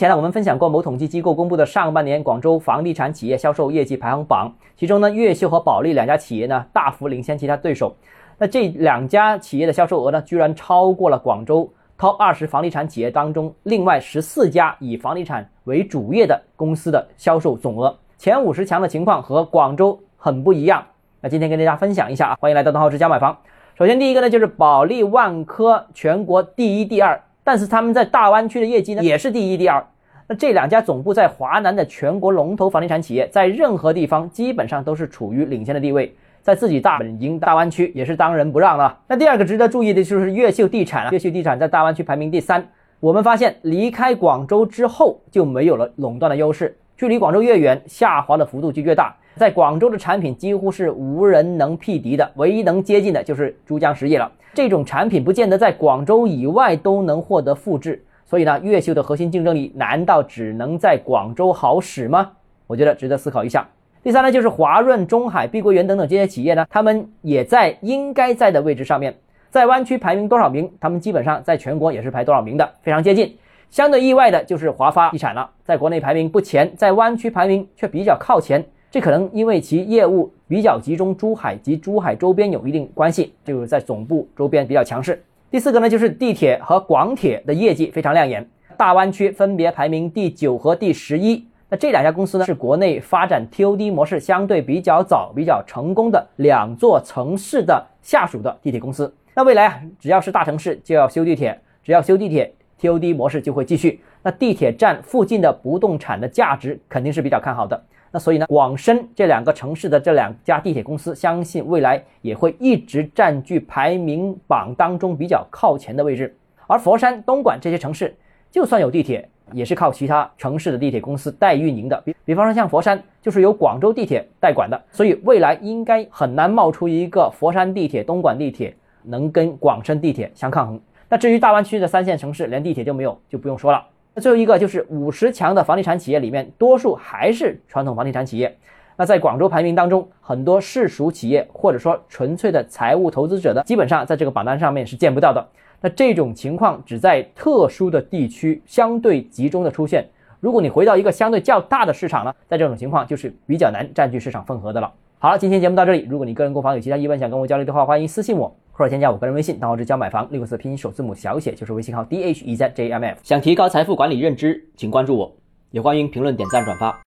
前呢，我们分享过某统计机构公布的上半年广州房地产企业销售业绩排行榜，其中呢，越秀和保利两家企业呢大幅领先其他对手。那这两家企业的销售额呢，居然超过了广州 Top 二十房地产企业当中另外十四家以房地产为主业的公司的销售总额。前五十强的情况和广州很不一样。那今天跟大家分享一下啊，欢迎来到东浩之家买房。首先第一个呢，就是保利万科全国第一、第二。但是他们在大湾区的业绩呢，也是第一、第二。那这两家总部在华南的全国龙头房地产企业，在任何地方基本上都是处于领先的地位，在自己大本营大湾区也是当仁不让了。那第二个值得注意的就是越秀地产了，越秀地产在大湾区排名第三。我们发现离开广州之后就没有了垄断的优势，距离广州越远，下滑的幅度就越大。在广州的产品几乎是无人能匹敌的，唯一能接近的就是珠江实业了。这种产品不见得在广州以外都能获得复制，所以呢，越秀的核心竞争力难道只能在广州好使吗？我觉得值得思考一下。第三呢，就是华润、中海、碧桂园等等这些企业呢，他们也在应该在的位置上面，在湾区排名多少名，他们基本上在全国也是排多少名的，非常接近。相对意外的就是华发地产了，在国内排名不前，在湾区排名却比较靠前。这可能因为其业务比较集中，珠海及珠海周边有一定关系，就是在总部周边比较强势。第四个呢，就是地铁和广铁的业绩非常亮眼，大湾区分别排名第九和第十一。那这两家公司呢，是国内发展 TOD 模式相对比较早、比较成功的两座城市的下属的地铁公司。那未来啊，只要是大城市就要修地铁，只要修地铁，TOD 模式就会继续。那地铁站附近的不动产的价值肯定是比较看好的。那所以呢，广深这两个城市的这两家地铁公司，相信未来也会一直占据排名榜当中比较靠前的位置。而佛山、东莞这些城市，就算有地铁，也是靠其他城市的地铁公司代运营的。比比方说像佛山，就是由广州地铁代管的，所以未来应该很难冒出一个佛山地铁、东莞地铁能跟广深地铁相抗衡。那至于大湾区的三线城市，连地铁就没有，就不用说了。那最后一个就是五十强的房地产企业里面，多数还是传统房地产企业。那在广州排名当中，很多市属企业或者说纯粹的财务投资者的，基本上在这个榜单上面是见不到的。那这种情况只在特殊的地区相对集中的出现。如果你回到一个相对较大的市场呢，在这种情况就是比较难占据市场份额的了。好了，今天节目到这里。如果你个人购房有其他疑问想跟我交流的话，欢迎私信我。或者添加我个人微信，账号是教买房六个字拼音首字母小写，就是微信号 d h e z j m f。想提高财富管理认知，请关注我，也欢迎评论、点赞、转发。